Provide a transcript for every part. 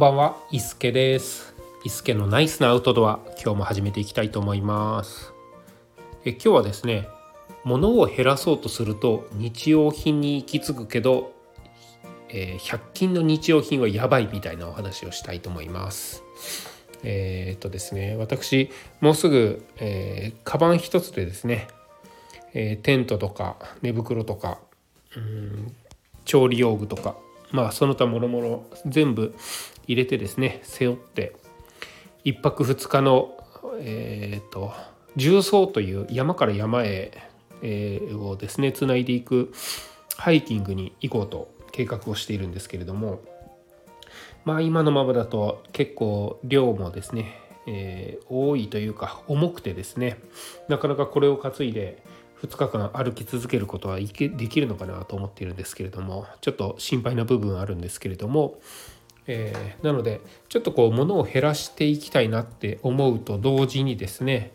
んばんは、伊助です。伊助のナイスなアウトドア、今日も始めていきたいと思います。え今日はですね、物を減らそうとすると日用品に行き着くけど、えー100均の日用品はやばいみたいなお話をしたいと思います。えーっとですね、私もうすぐ、えーカバン一つでですね、えーテントとか寝袋とかうん調理用具とかまあその他もろもろ全部入れてですね背負って1泊2日のえー、と重曹という山から山へ、えーをですねつないでいくハイキングに行こうと計画をしているんですけれどもまあ今のままだと結構量もですね、えー多いというか重くてですねなかなかこれを担いで2日間歩き続けることはできるのかなと思っているんですけれどもちょっと心配な部分あるんですけれども、えーなのでちょっとこう物を減らしていきたいなって思うと同時にですね、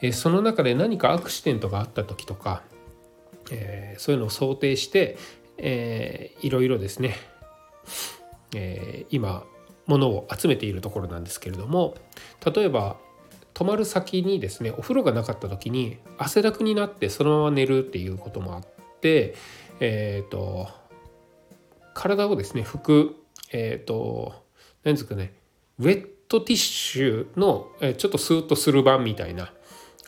えーその中で何かアクシデントがあった時とか、えーそういうのを想定して、えーいろいろですねえ今物を集めているところなんですけれども例えば泊まる先にですねお風呂がなかった時に汗だくになってそのまま寝るっていうこともあってえっ、と体をですね拭くえっ、と何ですかねウェットティッシュの、えちょっとスーッとする版みたいな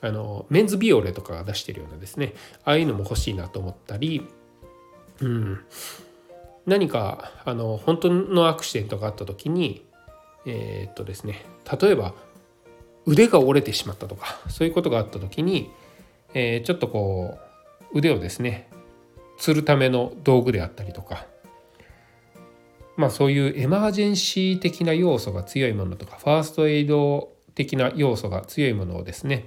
あのメンズビオレとかが出してるようなですねああいうのも欲しいなと思ったりうん。何かあの本当のアクシデントがあった時にえーっとですね例えば腕が折れてしまったとかそういうことがあった時に、えーちょっとこう腕をですねつるための道具であったりとかまあそういうエマージェンシー的な要素が強いものとかファーストエイド的な要素が強いものをですね、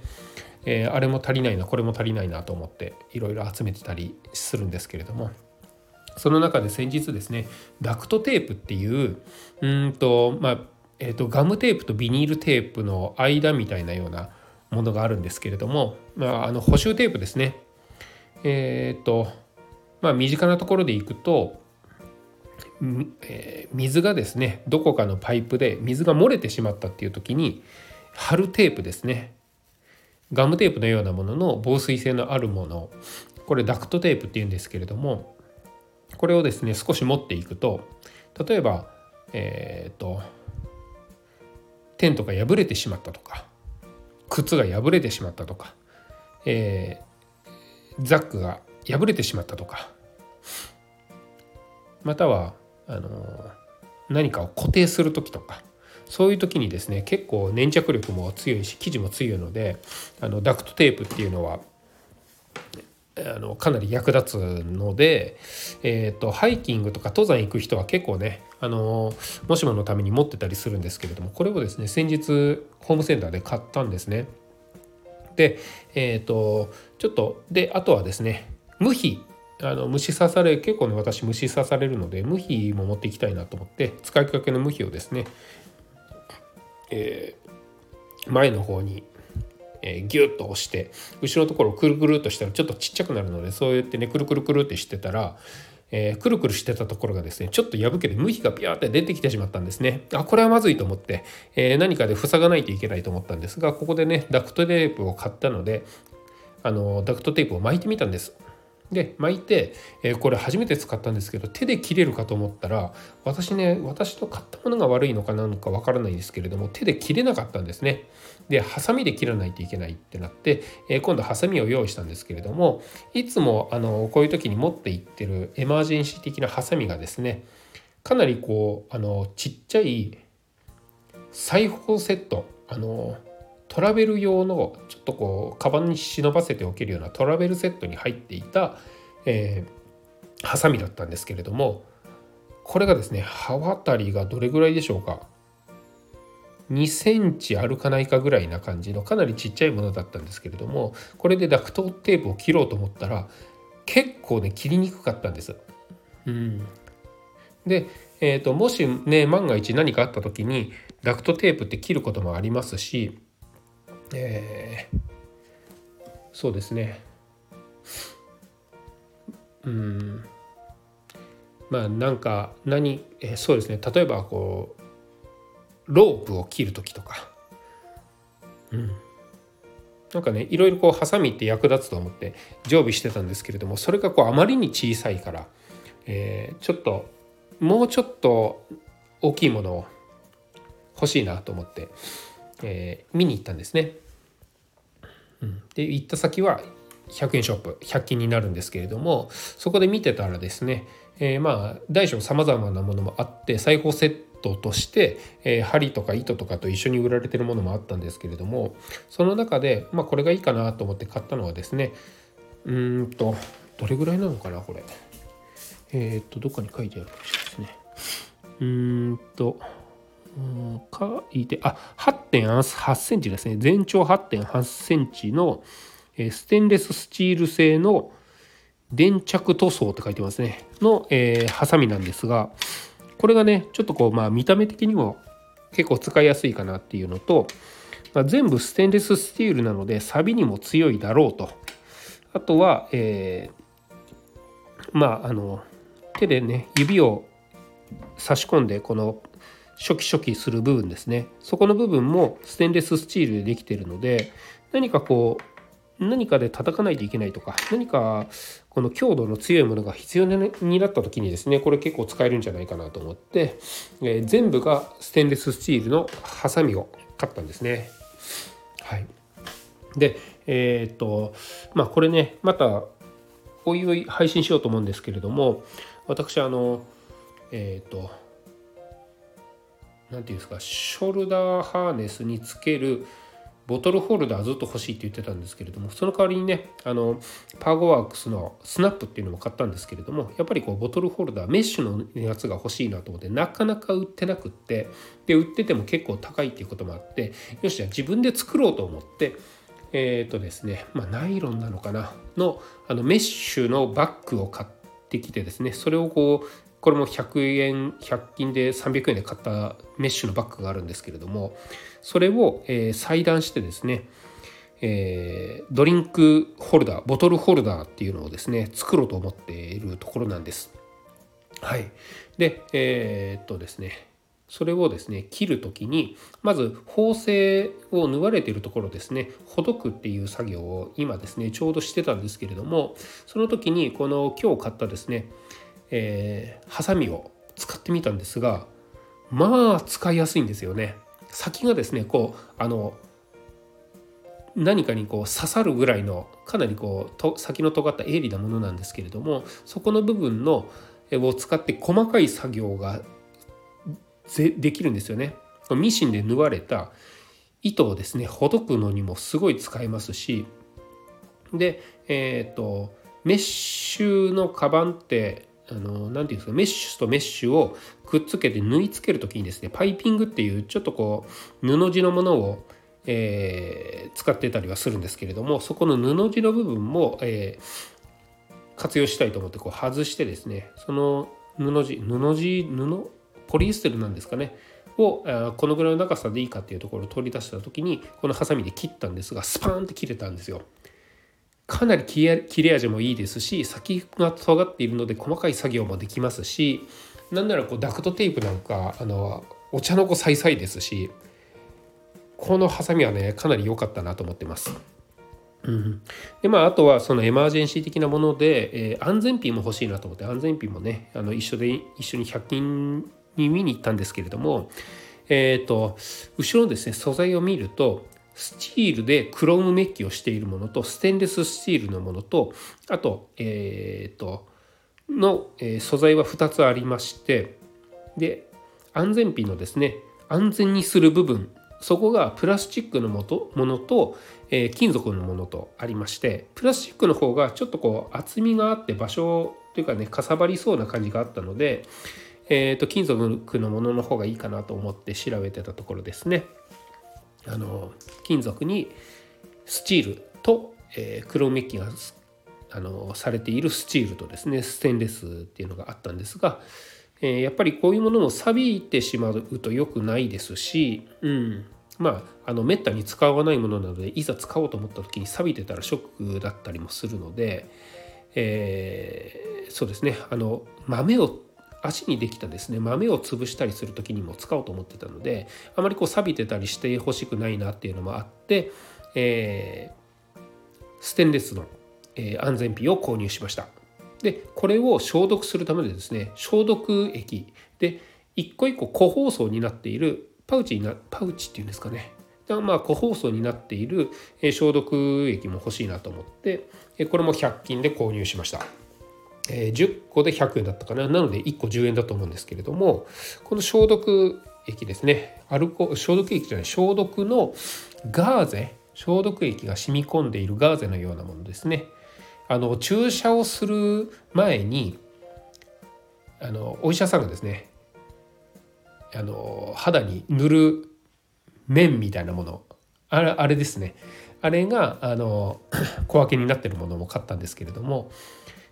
えーあれも足りないなこれも足りないなと思っていろいろ集めてたりするんですけれどもその中で先日ですねダクトテープっていううんとまあえー、とガムテープとビニールテープの間みたいなようなものがあるんですけれども、まあ、あの補修テープですね。えっ、とまあ身近なところでいくと、えー水がですねどこかのパイプで水が漏れてしまったっていう時に貼るテープですね。ガムテープのようなものの防水性のあるもの。これダクトテープっていうんですけれどもこれをですね少し持っていくと例えばえっ、とテントが破れてしまったとか靴が破れてしまったとか、えーザックが破れてしまったとかまたはあの何かを固定する時とかそういう時にですね結構粘着力も強いし生地も強いのであのダクトテープっていうのはあのかなり役立つので、えー、とハイキングとか登山行く人は結構ねあのもしものために持ってたりするんですけれどもこれをですね先日ホームセンターで買ったんですね。でえっ、とちょっとであとはですね無比あの虫刺され結構ね私虫刺されるので無比も持っていきたいなと思って使いかけの無比をですね、えー前の方にえーギュッと押して後ろのところをくるくるっとしたらちょっとちっちゃくなるのでそうやってねくるくるくるってしてたら、えーくるくるしてたところがですねちょっと破けて向きがピャーって出てきてしまったんですね。あこれはまずいと思って、えー何かで塞がないといけないと思ったんですがここでねダクトテープを買ったのであのダクトテープを巻いてみたんです。で巻いて、えーこれ初めて使ったんですけど手で切れるかと思ったら私ね私の買ったものが悪いのかなのかわからないんですけれども手で切れなかったんですね。でハサミで切らないといけないってなって、えー今度ハサミを用意したんですけれどもいつもあのこういう時に持っていってるエマージェンシー的なハサミがですねかなりこうあのちっちゃい裁縫セットあのトラベル用のちょっとこうカバンに忍ばせておけるようなトラベルセットに入っていた、えーハサミだったんですけれどもこれがですね刃渡りがどれぐらいでしょうか？2センチあるかないかぐらいな感じのかなりちっちゃいものだったんですけれどもこれでダクトテープを切ろうと思ったら結構ね切りにくかったんです。うん、で、えー、ともしね万が一何かあった時にダクトテープって切ることもありますし、えーそうですね。うん。まあなんか何、えーそうですね。例えばこうロープを切る時とか、うん、なんかねいろいろこうハサミって役立つと思って常備してたんですけれどもそれがこうあまりに小さいから、えー、ちょっともうちょっと大きいものを欲しいなと思って、えー、見に行ったんですね。うん、で行った先は100円ショップ100均になるんですけれどもそこで見てたらですね、えー、まあ大小さまざまなものもあって裁縫セットとして、えー、針とか糸とかと一緒に売られてるものもあったんですけれどもその中で、まあ、これがいいかなと思って買ったのはですねうんとどれぐらいなのかなこれ。えっ、とどっかに書いてあるかもしれないですね。うんと書いてあ8.8センチですね。全長8.8センチのステンレススチール製の電着塗装って書いてますね。の、えー、ハサミなんですがこれがねちょっとこうまあ見た目的にも結構使いやすいかなっていうのと、まあ、全部ステンレススチールなので錆にも強いだろうと。あとは、えー、まああの手でね指を差し込んでこの初期初期する部分ですねそこの部分もステンレススチールでできてるので何かこう何かで叩かないといけないとか何かこの強度の強いものが必要になった時にですねこれ結構使えるんじゃないかなと思って、えー、全部がステンレススチールのハサミを買ったんですね。はい、でえー、っとまあこれねまたおいおい配信しようと思うんですけれども私あのえー、っと何て言うんですかショルダーハーネスにつけるボトルホルダーずっと欲しいって言ってたんですけれどもその代わりにねあのパーゴワークスのスナップっていうのも買ったんですけれどもやっぱりこうボトルホルダーメッシュのやつが欲しいなと思ってなかなか売ってなくってで売ってても結構高いっていうこともあってよしじゃあ自分で作ろうと思ってえっ、ー、とですねまあナイロンなのかなのあのメッシュのバッグを買ってきてですねそれをこうこれも100円100均で300円で買ったメッシュのバッグがあるんですけれどもそれを、えー、裁断してですね、えー、ドリンクホルダーボトルホルダーっていうのをですね作ろうと思っているところなんです。はい、でえー、っとですねそれをですね切る時にまず縫製を縫われているところですねほどくっていう作業を今ですねちょうどしてたんですけれどもその時にこの今日買ったですねえー、ハサミを使ってみたんですがまあ使いやすいんですよね。先がですねこうあの何かにこう刺さるぐらいのかなりこうと先の尖った鋭利なものなんですけれどもそこの部分のを使って細かい作業ができるんですよね。ミシンで縫われた糸をですねほどくのにもすごい使えますしでえっ、ー、とメッシュのカバンってあの、なていうんですか、メッシュとメッシュをくっつけて縫い付ける時にですね、パイピングっていうちょっとこう、布地のものを、えー、使ってたりはするんですけれども、そこの布地の部分も、えー、活用したいと思ってこう外してですね、その布地、布地、布、ポリエステルなんですかね、をこのぐらいの長さでいいかっていうところを取り出した時にこのハサミで切ったんですがスパーンって切れたんですよ。かなり切れ味もいいですし先が尖っているので細かい作業もできますしなんならこうダクトテープなんかあのお茶の子さいさいですしこのハサミはねかなり良かったなと思ってます。うん、でまああとはそのエマージェンシー的なもので、えー、安全ピンも欲しいなと思って安全ピンもねあの一緒で一緒に100均に見に行ったんですけれどもえっ、ー、と後ろのですね素材を見るとスチールでクロームメッキをしているものとステンレススチールのものとあとえっ、との、え、素材は2つありましてで安全ピンのですね安全にする部分そこがプラスチックのもとものと、えー、金属のものとありましてプラスチックの方がちょっとこう厚みがあって場所というかねかさばりそうな感じがあったので、えーと金属のものの方がいいかなと思って調べてたところですね。あの金属にスチールと、えー、黒メッキがあのされているスチールとですねステンレスっていうのがあったんですが、えー、やっぱりこういうものも錆びてしまうと良くないですし、うん、まああのめったに使わないものなのでいざ使おうと思った時に錆びてたらショックだったりもするので、えー、そうですね。あの豆を足にできたですね豆を潰したりする時にも使おうと思ってたのであまりこう錆びてたりしてほしくないなっていうのもあって、えー、ステンレスの、えー、安全ピンを購入しましたでこれを消毒するためでですね消毒液で一個一個個包装になっているパウチになパウチっていうんですかねまあ個包装になっている消毒液も欲しいなと思ってこれも100均で購入しました。え10個で100円だったかな。なので1個10円だと思うんですけれどもこの消毒液ですね。アルコ消毒液じゃない消毒のガーゼ消毒液が染み込んでいるガーゼのようなものですね。あの注射をする前にあのお医者さんがですねあの肌に塗る面みたいなものあれあれですね。あれがあの小分けになってるものも買ったんですけれども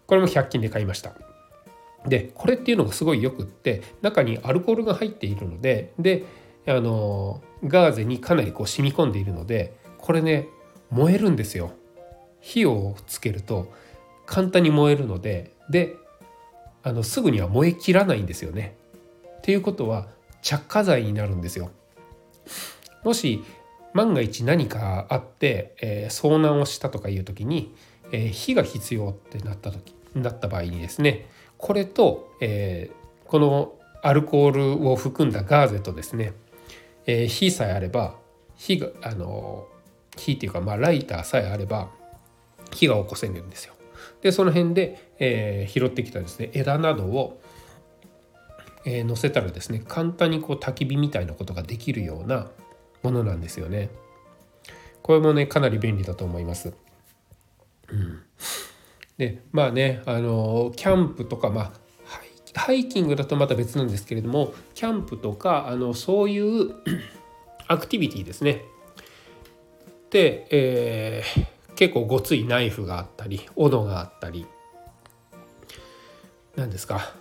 これも100均で買いましたでこれっていうのがすごいよくって中にアルコールが入っているのでであのガーゼにかなりこう染み込んでいるのでこれね燃えるんですよ火をつけると簡単に燃えるのでであのすぐには燃えきらないんですよね。っていうことは着火剤になるんですよ。もし万が一何かあって、えー、遭難をしたとかいう時に、え、火が必要ってなった時なった場合にですねこれと、えー、このアルコールを含んだガーゼとですね、え火さえあれば火があの火っていうか、まあ、ライターさえあれば火が起こせるんですよ。でその辺で、えー、拾ってきたですね枝などを、えー、せたらですね簡単にこう焚き火みたいなことができるようなものなんですよね。これもねかなり便利だと思います。でまあねあのキャンプとかまあハイキングだとまた別なんですけれどもキャンプとかあのそういう アクティビティですね。で、えー、結構ごついナイフがあったり斧があったり。何ですか。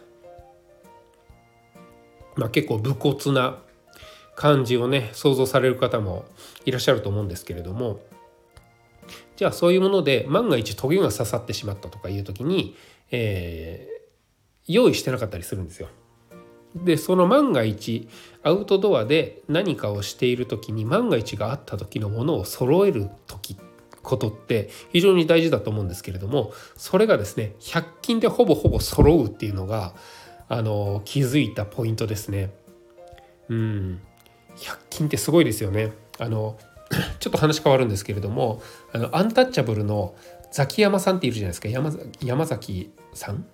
まあ結構武骨な感じをね想像される方もいらっしゃると思うんですけれどもじゃあそういうもので万が一トゲが刺さってしまったとかいう時に、えー、用意してなかったりするんですよ。でその万が一アウトドアで何かをしている時に万が一があった時のものを揃える時ことって非常に大事だと思うんですけれどもそれがですね100均でほぼほぼ揃うっていうのがあの気づいたポイントですね。うん100均ってすごいですよね。あの ちょっと話変わるんですけれどもあのアンタッチャブルのザキヤマさんっているじゃないですか。山山崎さん？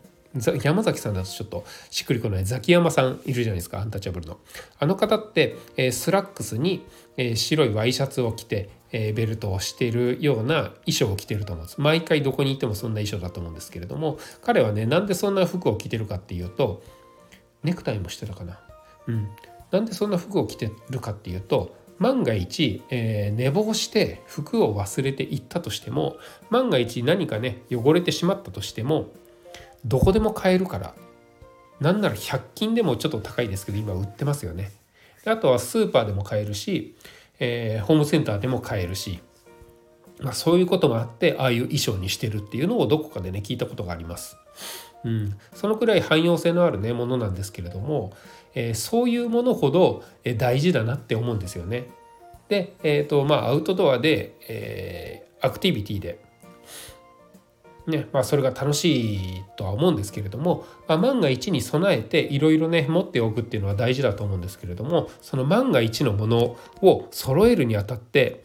山崎さんだとちょっとしっくりこない。ザキヤマさんいるじゃないですかアンタッチャブルの。あの方って、えー、スラックスに、えー、白いワイシャツを着て、えー、ベルトをしているような衣装を着てると思うんです。毎回どこにいてもそんな衣装だと思うんですけれども彼はねなんでそんな服を着てるかっていうとネクタイもしてたかな。うん。なんでそんな服を着てるかっていうと万が一、えー、寝坊して服を忘れていったとしても万が一何かね汚れてしまったとしてもどこでも買えるからなんなら100均でもちょっと高いですけど今売ってますよねあとはスーパーでも買えるし、えー、ホームセンターでも買えるし、まあ、そういうこともあってああいう衣装にしてるっていうのをどこかでね聞いたことがあります。うん、そのくらい汎用性のあるねものなんですけれども、えー、そういうものほど大事だなって思うんですよね。で、えーとまあ、アウトドアで、えー、アクティビティでねまあ、それが楽しいとは思うんですけれども、まあ、万が一に備えていろいろね持っておくっていうのは大事だと思うんですけれどもその万が一のものを揃えるにあたって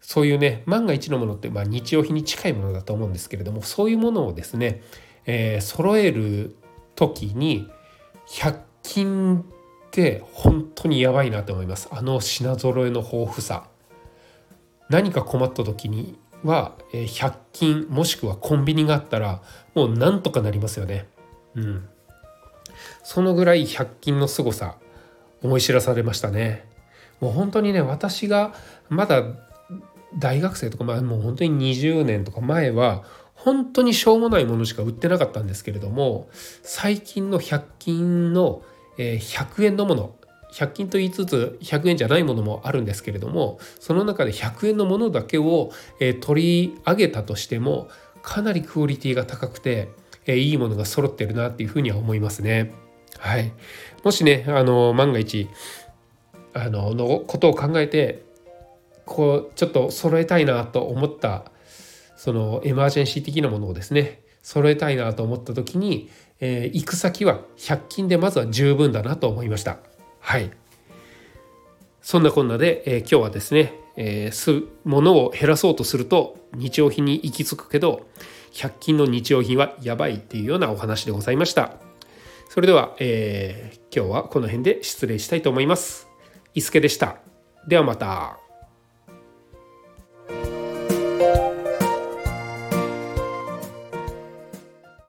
そういうね万が一のものってまあ日用品に近いものだと思うんですけれどもそういうものをですね、えー、揃える時に100均って本当にやばいなと思いますあの品揃えの豊富さ何か困った時には100均もしくはコンビニがあったらもうなんとかなりますよね。うん。そのぐらい100均の凄さ思い知らされましたね。もう本当にね私がまだ大学生とか、まあ、もう本当に20年とか前は本当にしょうもないものしか売ってなかったんですけれども最近の100均の100円のもの100均と言いつつ100円じゃないものもあるんですけれどもその中で100円のものだけを、取り上げたとしてもかなりクオリティが高くて、いいものが揃ってるなっていうふうには思いますね。はい、もしねあの万が一あののことを考えてこうちょっと揃えたいなと思ったそのエマージェンシー的なものをですね揃えたいなと思った時に、えー、行く先は100均でまずは十分だなと思いました。はいそんなこんなで、えー、今日はですね、えー、す物を減らそうとすると日用品に行き着くけど100均の日用品はやばいっていうようなお話でございました。それでは、えー、今日はこの辺で失礼したいと思います。伊助でした。ではまた。